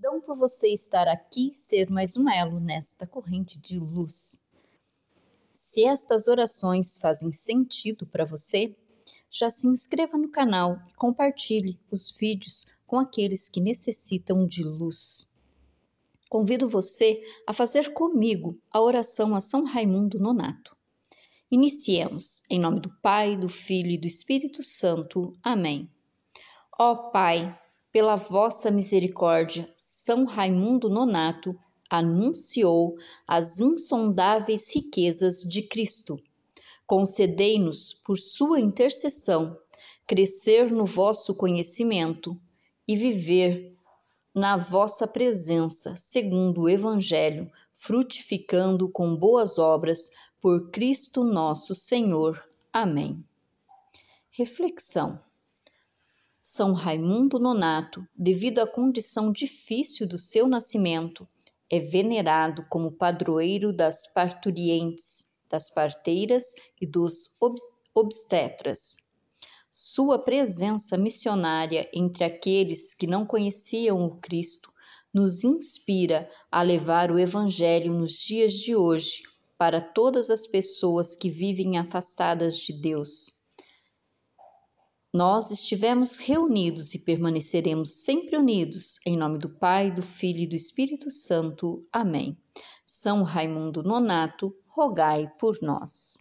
Gratidão por você estar aqui, ser mais um elo nesta corrente de luz. Se estas orações fazem sentido para você, já se inscreva no canal e compartilhe os vídeos com aqueles que necessitam de luz. Convido você a fazer comigo a oração a São Raimundo Nonato. Iniciemos, em nome do Pai, do Filho e do Espírito Santo. Amém. Ó Pai, pela vossa misericórdia, São Raimundo Nonato anunciou as insondáveis riquezas de Cristo. Concedei-nos, por sua intercessão, crescer no vosso conhecimento e viver na vossa presença, segundo o Evangelho, frutificando com boas obras por Cristo nosso Senhor. Amém. Reflexão. São Raimundo Nonato, devido à condição difícil do seu nascimento, é venerado como padroeiro das parturientes, das parteiras e dos ob obstetras. Sua presença missionária entre aqueles que não conheciam o Cristo nos inspira a levar o Evangelho nos dias de hoje para todas as pessoas que vivem afastadas de Deus nós estivemos reunidos e permaneceremos sempre unidos, em nome do Pai, do Filho e do Espírito Santo. Amém. São Raimundo Nonato, rogai por nós.